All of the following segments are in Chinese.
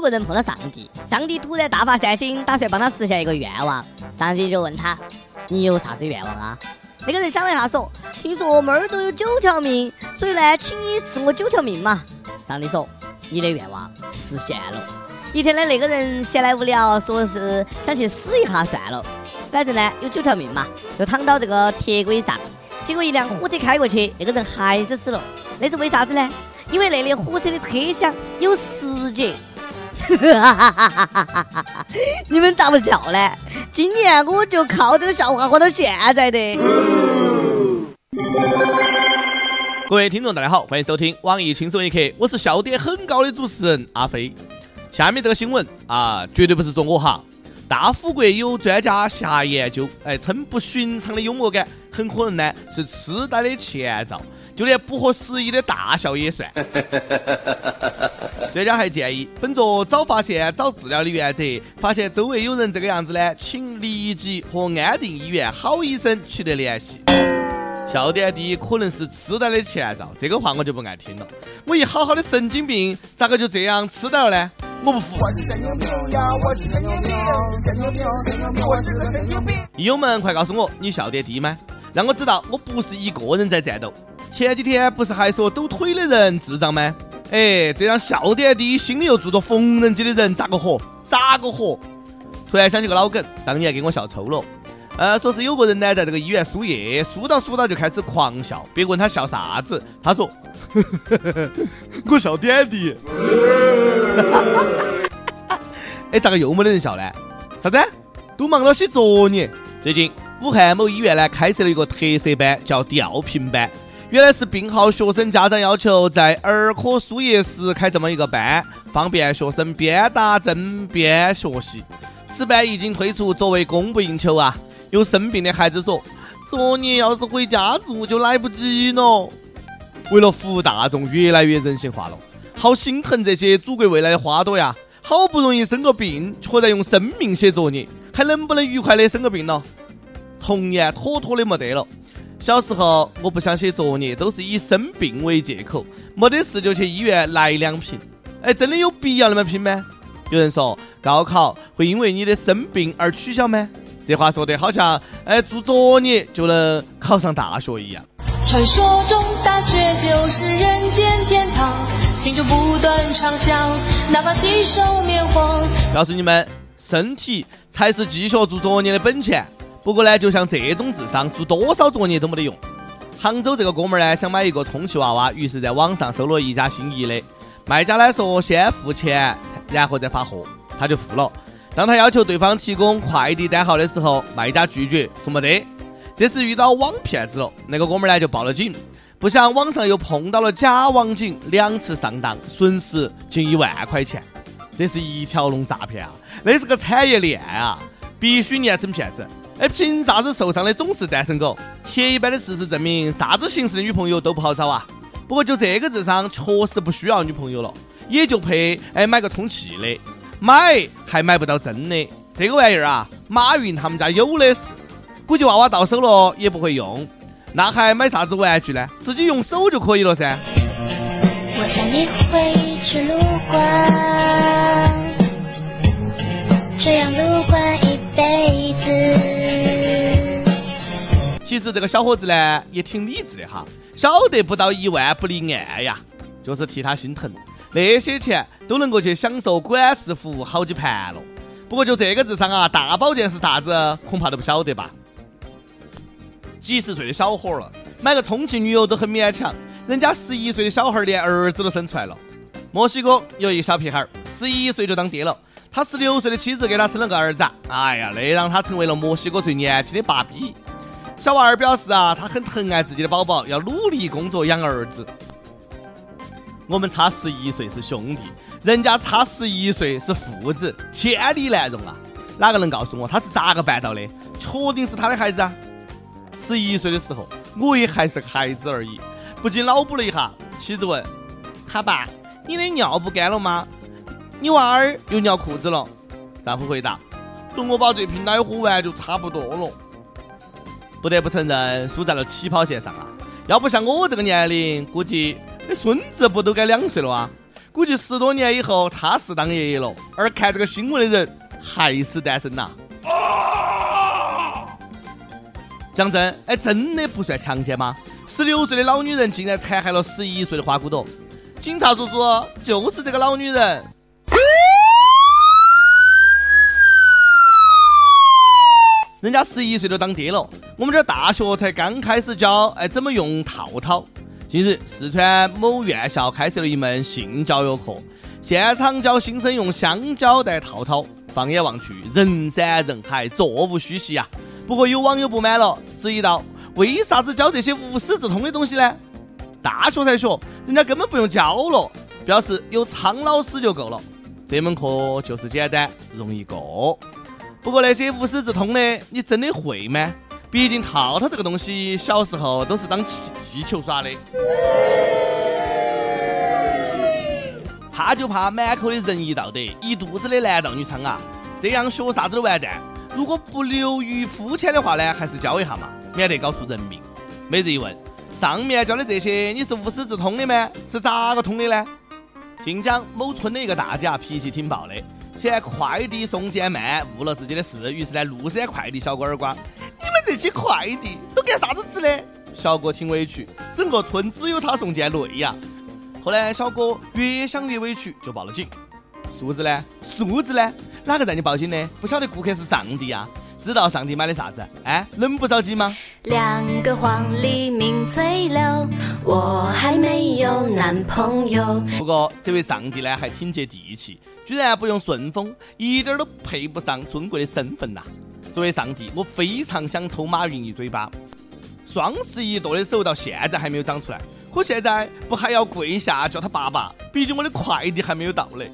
有个人碰到上帝，上帝突然大发善心，打算帮他实现一个愿望。上帝就问他：“你有啥子愿望啊？”那个人想了一下，说：“听说猫儿都有九条命，所以呢，请你赐我九条命嘛。”上帝说：“你的愿望实现了。”一天呢，那个人闲来无聊，说是想去死一下算了，反正呢有九条命嘛，就躺到这个铁轨上。结果一辆火车开过去，那个人还是死了。那是为啥子呢？因为那列火车的车厢有十节。哈哈哈哈哈！你们咋不笑呢？今年我就靠这个笑话活到现在的。各位听众，大家好，欢迎收听网易轻松一刻，我是笑点很高的主持人阿飞。下面这个新闻啊，绝对不是说我哈。大富贵有专家下研究，哎，称不寻常的幽默感很可能呢是痴呆的前兆，就连不合时宜的大笑也算。专家还建议，本着早发现、早治疗的原则，发现周围有人这个样子呢，请立即和安定医院好医生取得联系。笑点低，可能是痴呆的前兆，这个话我就不爱听了。我一好好的神经病，咋个就这样痴呆了呢？我不服！义友们，快告诉我，你笑点低吗？让我知道我不是一个人在战斗。前几天不是还说抖腿的人智障吗？哎，这样笑点低，心里又住着缝纫机的人咋个活？咋个活？突然想起个老梗，当年给我笑抽了。呃，说是有个人呢，在这个医院输液，输到输到就开始狂笑。别问他笑啥子，他说：我笑点低。哎，咋个又没得人笑呢？啥子？都忙了写作业。最近武汉某医院呢开设了一个特色班，叫吊瓶班。原来是病号、学生、家长要求在儿科输液时开这么一个班，方便学生边打针边学习。此班一经推出，作为供不应求啊！有生病的孩子说：“说你要是回家住就来不及了。”为了服务大众，越来越人性化了。好心疼这些祖国未来的花朵呀！好不容易生个病，却在用生命写作业，还能不能愉快的生个病了？童年妥妥的没得了。小时候我不想写作业，都是以生病为借口，没得事就去医院来两瓶。哎，真的有必要那么拼吗？有人说，高考会因为你的生病而取消吗？这话说的好像，哎，做作业就能考上大学一样。传说中大学就是人间天堂。心不断畅想，哪怕几告诉你们，身体才是继续做作业的本钱。不过呢，就像这种智商，做多少作业都没得用。杭州这个哥们儿呢，想买一个充气娃娃，于是在网上搜了一家心仪的卖家呢，说先付钱，然后再发货。他就付了。当他要求对方提供快递单号的时候，卖家拒绝，说没得。这次遇到网骗子了。那个哥们儿呢，就报了警。不想网上又碰到了假网警，两次上当，损失近一万块钱。这是一条龙诈骗啊，那是个产业链啊，必须严惩骗子。哎，凭啥子受伤的总是单身狗？铁一般的事实证明，啥子形式的女朋友都不好找啊。不过就这个智商，确实不需要女朋友了，也就配哎买个充气的，买还买不到真的。这个玩意儿啊，马云他们家有的是，估计娃娃到手了也不会用。那还买啥子玩具呢？自己用手就可以了噻。其实这个小伙子呢也挺理智的哈，晓得不到一万不离岸呀，就是替他心疼，那些钱都能够去享受管事服务好几盘了。不过就这个智商啊，大保健是啥子，恐怕都不晓得吧。几十岁的小伙了，买个充气女友都很勉强。人家十一岁的小孩儿连儿子都生出来了。墨西哥有一小屁孩儿十一岁就当爹了，他十六岁的妻子给他生了个儿子。哎呀，那让他成为了墨西哥最年轻的爸比。小娃儿表示啊，他很疼爱自己的宝宝，要努力工作养儿子。我们差十一岁是兄弟，人家差十一岁是父子，天理难容啊！哪个能告诉我他是咋个办到的？确定是他的孩子啊？十一岁的时候，我也还是个孩子而已，不禁脑补了一下。妻子问：“他爸，你的尿不干了吗？你娃儿又尿裤子了？”丈夫回答：“等我把这瓶奶喝完就差不多了。”不得不承认，输在了起跑线上啊！要不像我这个年龄，估计那孙子不都该两岁了啊？估计十多年以后他是当爷爷了，而看这个新闻的人还是单身呐。讲真，哎，真的不算强奸吗？十六岁的老女人竟然残害了十一岁的花骨朵。警察叔叔，就是这个老女人。人家十一岁都当爹了，我们这大学才刚开始教哎怎么用套套。近日，四川某院校开设了一门性教育课，现场教新生用香蕉戴套套。放眼望去，人山人海，座无虚席呀。不过有网友不满了，质疑道：“为啥子教这些无师自通的东西呢？大学才学，人家根本不用教了，表示有苍老师就够了。这门课就是简单，容易过。不过那些无师自通的，你真的会吗？毕竟套套这个东西，小时候都是当气气球耍的。怕就怕满口的仁义道德，一肚子的男盗女娼啊！这样学啥子都完蛋。如果不流于肤浅的话呢，还是教一下嘛，免得搞出人命。每日一问：上面教的这些，你是无师自通的吗？是咋个通的呢？晋江某村的一个大姐脾气挺暴的，嫌快递送件慢，误了自己的事，于是呢，怒山快递小哥耳光。你们这些快递都干啥子吃的？小哥挺委屈，整个村只有他送件累呀。后来小哥越想越委屈，就报了警。数字呢？数字呢？哪个让你报警的？不晓得顾客是上帝啊？知道上帝买的啥子？哎，能不着急吗？两个黄鹂鸣翠柳，我还没有男朋友。不过这位上帝呢，还挺接地气，居然不用顺丰，一点都配不上尊贵的身份呐。作为上帝，我非常想抽马云一嘴巴。双十一剁的手到现在还没有长出来。可现在不还要跪下叫他爸爸？毕竟我的快递还没有到嘞。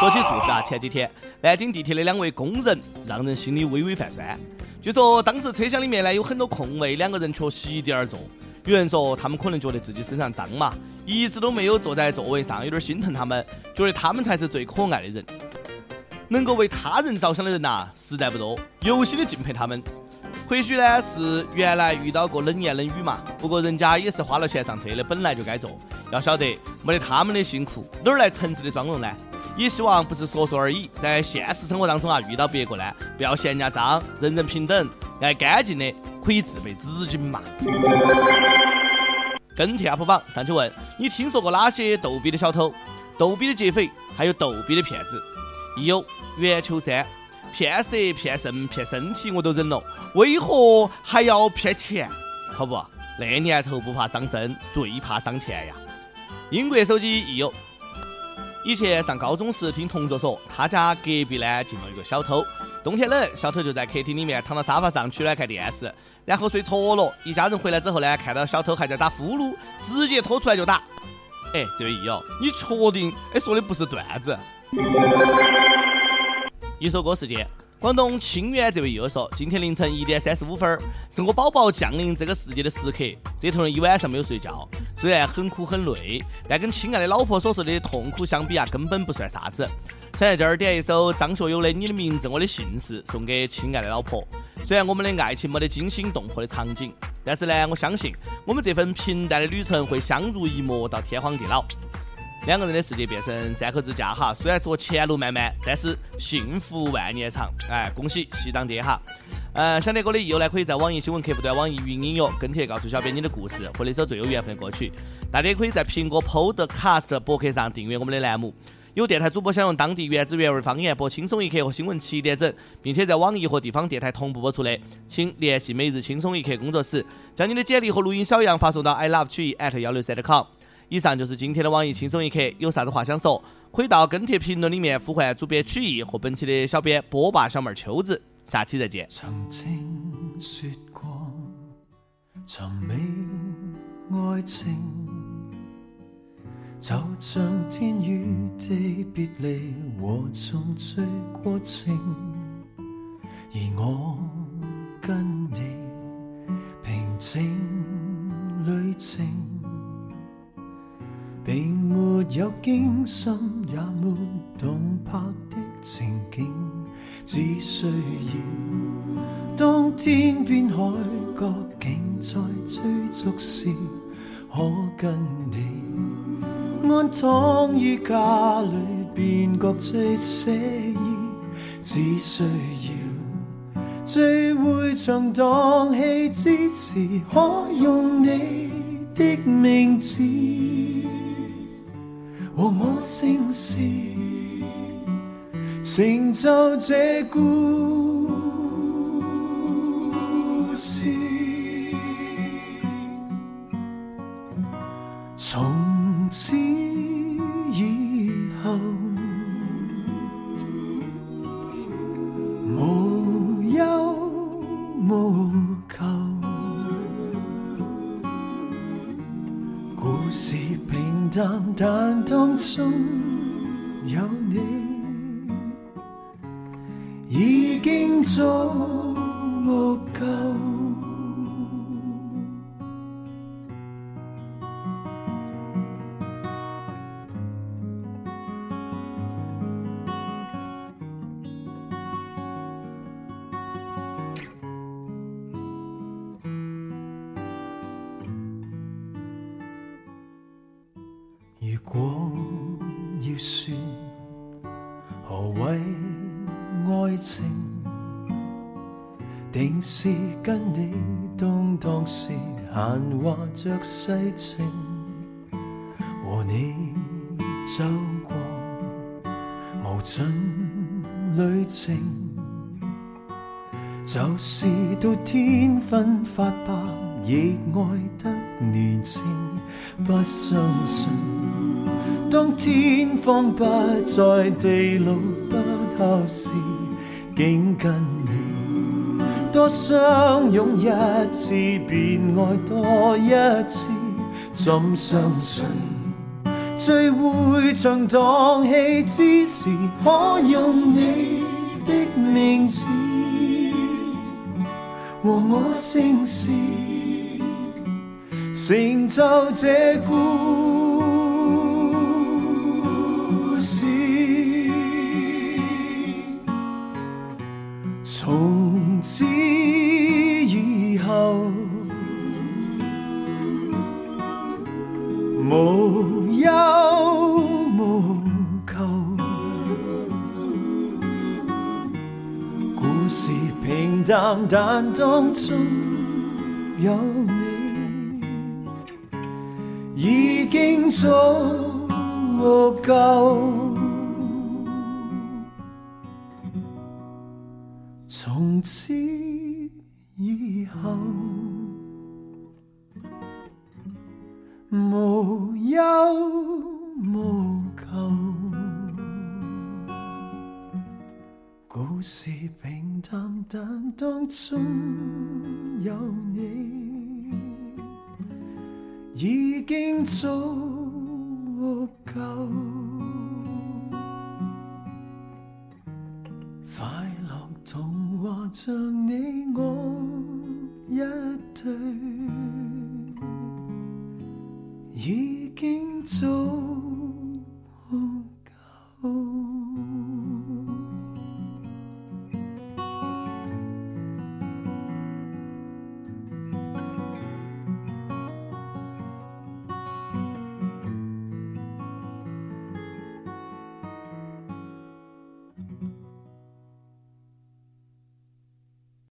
说起素质啊，前几天南京地铁的两位工人让人心里微微泛酸。据说当时车厢里面呢有很多空位，两个人却席地而坐。有人说他们可能觉得自己身上脏嘛，一直都没有坐在座位上。有点心疼他们，觉得他们才是最可爱的人。能够为他人着想的人呐，实在不多，由心的敬佩他们。或许呢是原来遇到过冷言冷语嘛，不过人家也是花了钱上车的，本来就该坐。要晓得，没得他们的辛苦，哪儿来城市的妆容呢？也希望不是说说而已，在现实生活当中啊，遇到别个呢，不要嫌人家脏，人人平等，爱干净的可以自备纸巾嘛。跟帖不榜上去问，你听说过哪些逗比的小偷、逗比的劫匪，还有逗比的骗子？有袁秋山。骗色、骗肾、骗身体，我都忍了，为何还要骗钱？好不？那年头不怕伤身，最怕伤钱呀！英国手机益友，以前上高中时听同桌说，他家隔壁呢进了一个小偷。冬天冷，小偷就在客厅里面躺到沙发上取暖看电视，然后睡着了。一家人回来之后呢，看到小偷还在打呼噜，直接拖出来就打。哎，这位益友，你确定？哎，说的不是段子。一首歌时间，广东清远这位友说，今天凌晨一点三十五分，是我宝宝降临这个世界的时刻。这头了一晚上没有睡觉，虽然很苦很累，但跟亲爱的老婆所说的痛苦相比啊，根本不算啥子。想在这儿点一首张学友的《你的名字我的姓氏》送给亲爱的老婆。虽然我们的爱情没得惊心动魄的场景，但是呢，我相信我们这份平淡的旅程会相濡以沫到天荒地老。两个人的世界变成三口之家哈，虽然说前路漫漫，但是幸福万年长。哎，恭喜喜当爹哈！呃，想听歌的友呢，可以在网易新闻客户端、网易云音乐跟帖，告诉小编你的故事或那首最有缘分的歌曲。大家也可以在苹果 Podcast 博客上订阅我们的栏目。有电台主播想用当地原汁原味方言播《轻松一刻》和新闻七点整，并且在网易和地方电台同步播出的，请联系每日轻松一刻工作室，将你的简历和录音小样发送到 i love 曲艺 u y at 163.com。以上就是今天的网易轻松一刻，有啥子话想说，可以到跟帖评论里面呼唤主编曲艺和本期的小编波霸小妹秋子，下期再见。曾经说过，寻味爱情就像天与地别离，和重聚过程，而我跟你平静旅程。并没有惊心也没动魄的情景，只需要当天边海角竟在追逐时，可跟你安躺于家里便觉最惬意。只需要聚会像荡气之时，可用你的名字。和我姓氏，成就这故事。从此以后，无忧无求，故事平淡淡。心中有你，已经足够。何谓爱情？定是跟你动荡时闲话着世情，和你走过无尽旅程，就是到天昏发白，亦爱得年轻，不相信。当天荒不在，地老不透时，竟跟你多相拥一次，便爱多一次。怎相信，最会唱荡气之时，可用你的名字和我姓氏，成就这故。故事平淡，但当中有你，已经足够。从此以后，无忧无。故事平淡，但当中有你，已经足够。快乐童话像你我一对，已经足。